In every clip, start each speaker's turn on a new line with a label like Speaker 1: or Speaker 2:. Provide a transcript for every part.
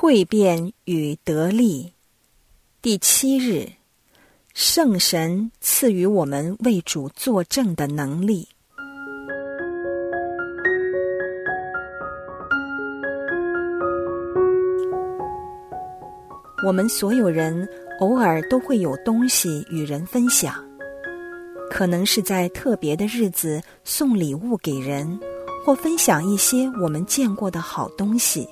Speaker 1: 蜕变与得力。第七日，圣神赐予我们为主作证的能力。我们所有人偶尔都会有东西与人分享，可能是在特别的日子送礼物给人，或分享一些我们见过的好东西，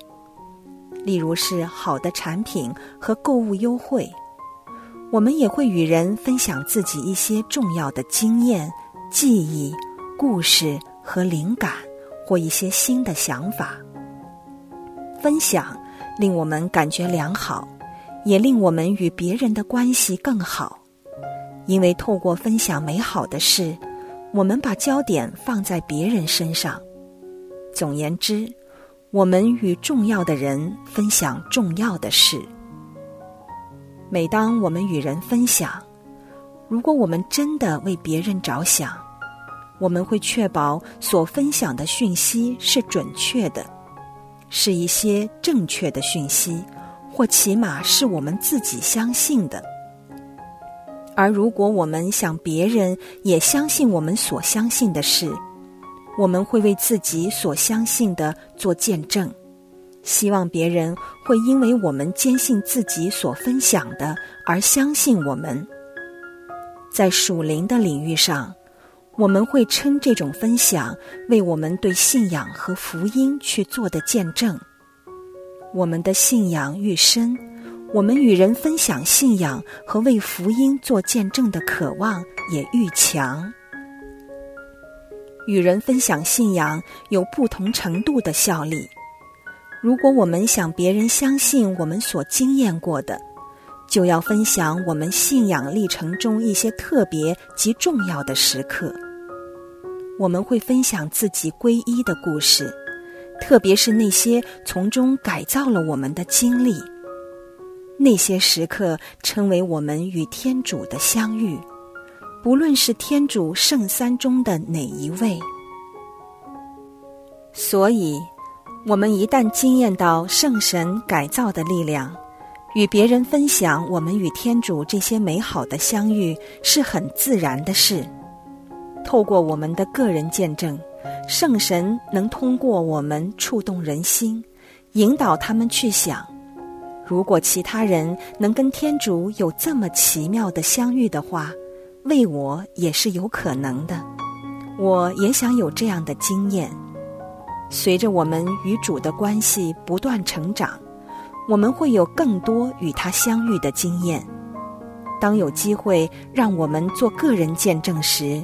Speaker 1: 例如是好的产品和购物优惠。我们也会与人分享自己一些重要的经验、记忆、故事和灵感，或一些新的想法。分享令我们感觉良好。也令我们与别人的关系更好，因为透过分享美好的事，我们把焦点放在别人身上。总言之，我们与重要的人分享重要的事。每当我们与人分享，如果我们真的为别人着想，我们会确保所分享的讯息是准确的，是一些正确的讯息。或起码是我们自己相信的，而如果我们想别人也相信我们所相信的事，我们会为自己所相信的做见证，希望别人会因为我们坚信自己所分享的而相信我们。在属灵的领域上，我们会称这种分享为我们对信仰和福音去做的见证。我们的信仰愈深，我们与人分享信仰和为福音做见证的渴望也愈强。与人分享信仰有不同程度的效力。如果我们想别人相信我们所经验过的，就要分享我们信仰历程中一些特别及重要的时刻。我们会分享自己皈依的故事。特别是那些从中改造了我们的经历，那些时刻称为我们与天主的相遇，不论是天主圣三中的哪一位。所以，我们一旦经验到圣神改造的力量，与别人分享我们与天主这些美好的相遇是很自然的事。透过我们的个人见证。圣神能通过我们触动人心，引导他们去想：如果其他人能跟天主有这么奇妙的相遇的话，为我也是有可能的。我也想有这样的经验。随着我们与主的关系不断成长，我们会有更多与他相遇的经验。当有机会让我们做个人见证时，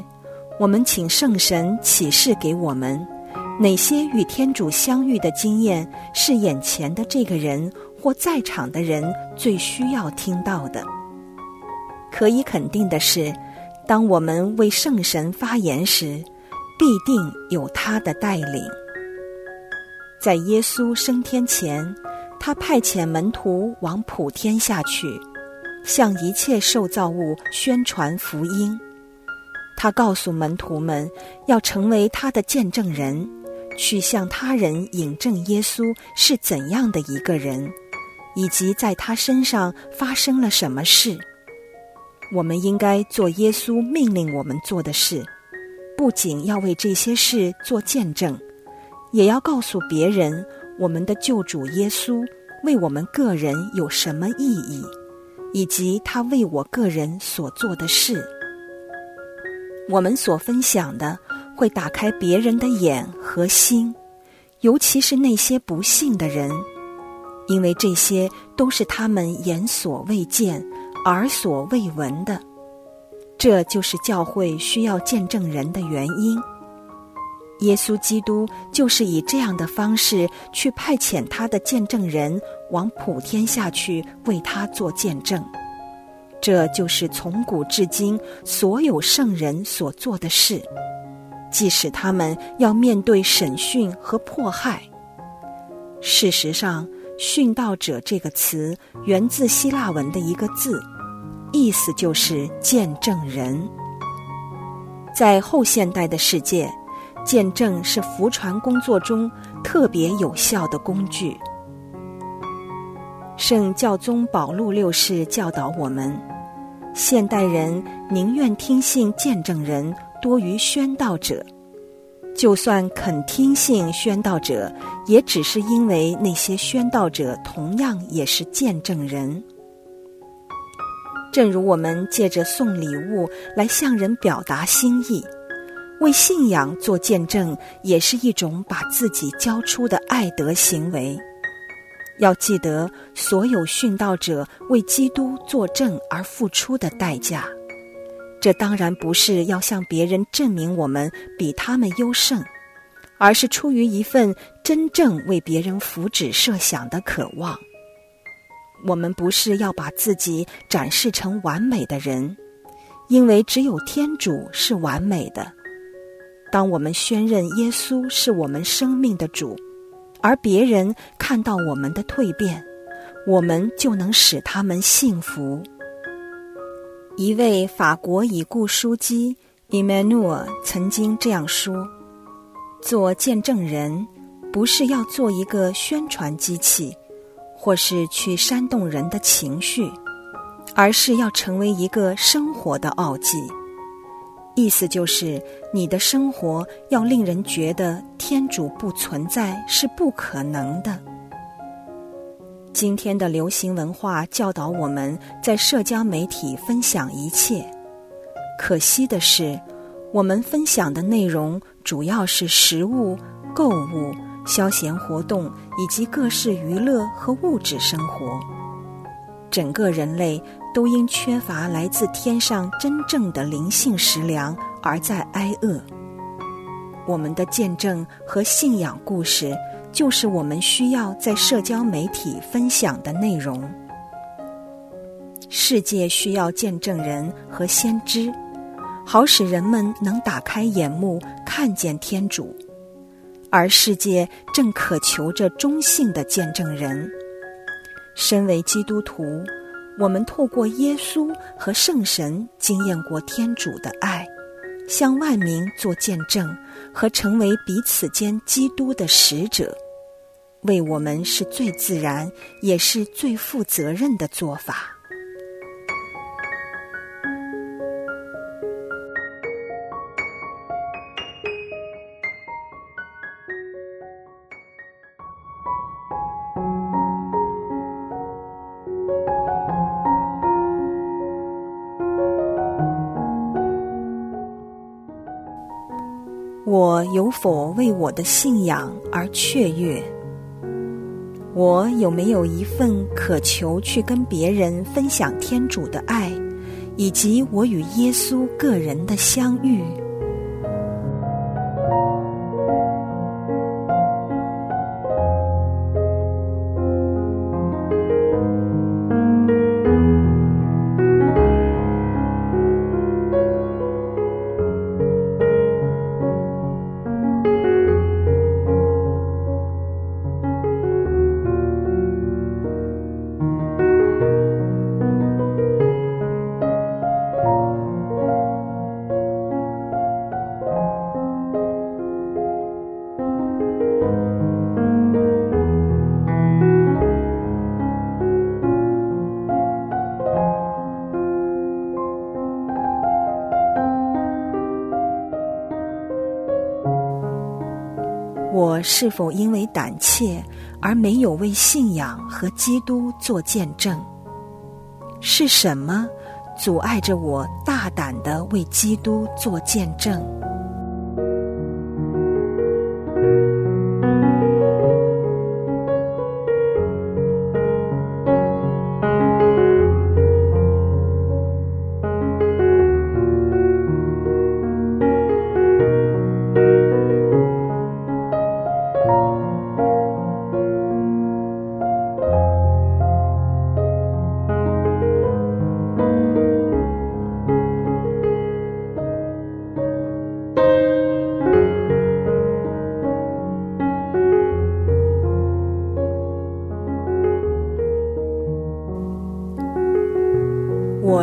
Speaker 1: 我们请圣神启示给我们，哪些与天主相遇的经验是眼前的这个人或在场的人最需要听到的。可以肯定的是，当我们为圣神发言时，必定有他的带领。在耶稣升天前，他派遣门徒往普天下去，向一切受造物宣传福音。他告诉门徒们，要成为他的见证人，去向他人引证耶稣是怎样的一个人，以及在他身上发生了什么事。我们应该做耶稣命令我们做的事，不仅要为这些事做见证，也要告诉别人我们的救主耶稣为我们个人有什么意义，以及他为我个人所做的事。我们所分享的会打开别人的眼和心，尤其是那些不幸的人，因为这些都是他们眼所未见、耳所未闻的。这就是教会需要见证人的原因。耶稣基督就是以这样的方式去派遣他的见证人往普天下去为他做见证。这就是从古至今所有圣人所做的事，即使他们要面对审讯和迫害。事实上，“殉道者”这个词源自希腊文的一个字，意思就是见证人。在后现代的世界，见证是福传工作中特别有效的工具。圣教宗保禄六世教导我们：现代人宁愿听信见证人多于宣道者，就算肯听信宣道者，也只是因为那些宣道者同样也是见证人。正如我们借着送礼物来向人表达心意，为信仰做见证，也是一种把自己交出的爱德行为。要记得，所有殉道者为基督作证而付出的代价，这当然不是要向别人证明我们比他们优胜，而是出于一份真正为别人福祉设想的渴望。我们不是要把自己展示成完美的人，因为只有天主是完美的。当我们宣认耶稣是我们生命的主。而别人看到我们的蜕变，我们就能使他们幸福。一位法国已故书记伊曼努尔曾经这样说：“做见证人，不是要做一个宣传机器，或是去煽动人的情绪，而是要成为一个生活的奥迹。”意思就是，你的生活要令人觉得天主不存在是不可能的。今天的流行文化教导我们在社交媒体分享一切，可惜的是，我们分享的内容主要是食物、购物、消闲活动以及各式娱乐和物质生活。整个人类。都因缺乏来自天上真正的灵性食粮而在挨饿。我们的见证和信仰故事，就是我们需要在社交媒体分享的内容。世界需要见证人和先知，好使人们能打开眼目，看见天主；而世界正渴求着中性的见证人。身为基督徒。我们透过耶稣和圣神经验过天主的爱，向万民做见证和成为彼此间基督的使者，为我们是最自然也是最负责任的做法。我有否为我的信仰而雀跃？我有没有一份渴求去跟别人分享天主的爱，以及我与耶稣个人的相遇？我是否因为胆怯而没有为信仰和基督做见证？是什么阻碍着我大胆的为基督做见证？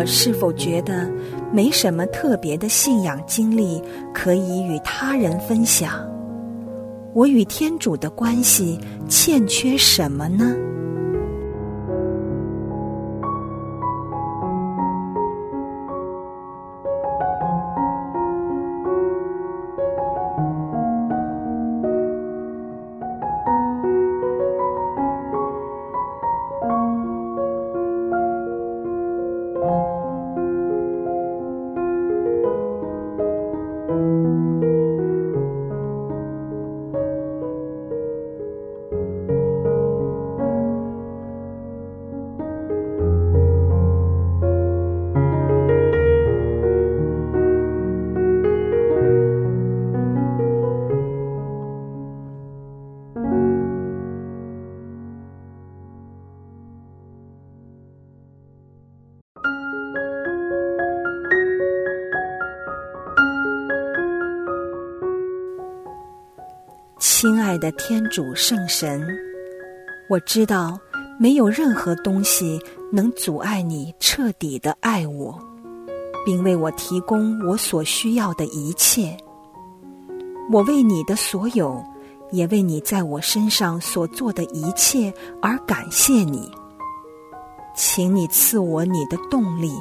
Speaker 1: 我是否觉得没什么特别的信仰经历可以与他人分享？我与天主的关系欠缺什么呢？亲爱的天主圣神，我知道没有任何东西能阻碍你彻底的爱我，并为我提供我所需要的一切。我为你的所有，也为你在我身上所做的一切而感谢你。请你赐我你的动力，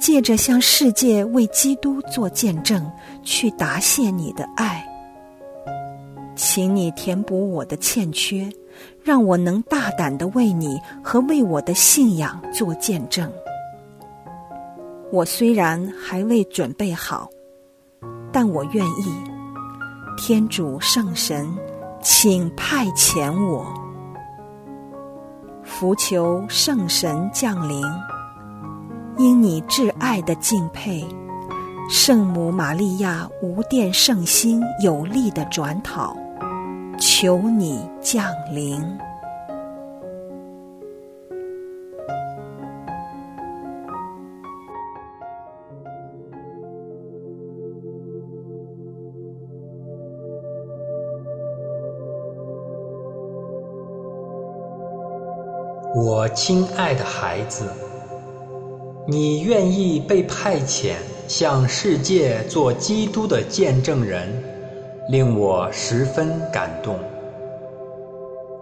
Speaker 1: 借着向世界为基督做见证，去答谢你的爱。请你填补我的欠缺，让我能大胆的为你和为我的信仰做见证。我虽然还未准备好，但我愿意。天主圣神，请派遣我，求圣神降临。因你挚爱的敬佩，圣母玛利亚无殿圣心有力的转讨，求你降临。
Speaker 2: 我亲爱的孩子，你愿意被派遣向世界做基督的见证人，令我十分感动。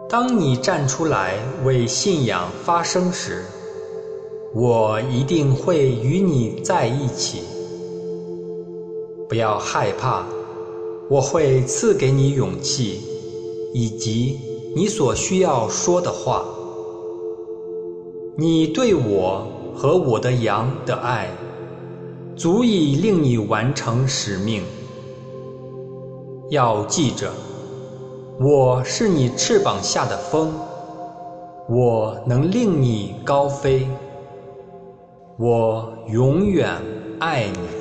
Speaker 2: 当你站出来为信仰发声时，我一定会与你在一起。不要害怕，我会赐给你勇气，以及你所需要说的话。你对我和我的羊的爱，足以令你完成使命。要记着，我是你翅膀下的风，我能令你高飞。我永远爱你。